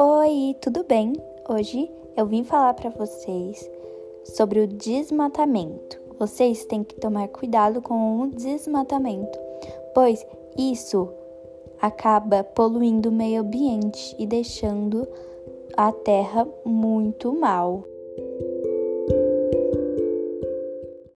Oi, tudo bem? Hoje eu vim falar para vocês sobre o desmatamento. Vocês têm que tomar cuidado com o desmatamento, pois isso acaba poluindo o meio ambiente e deixando a terra muito mal.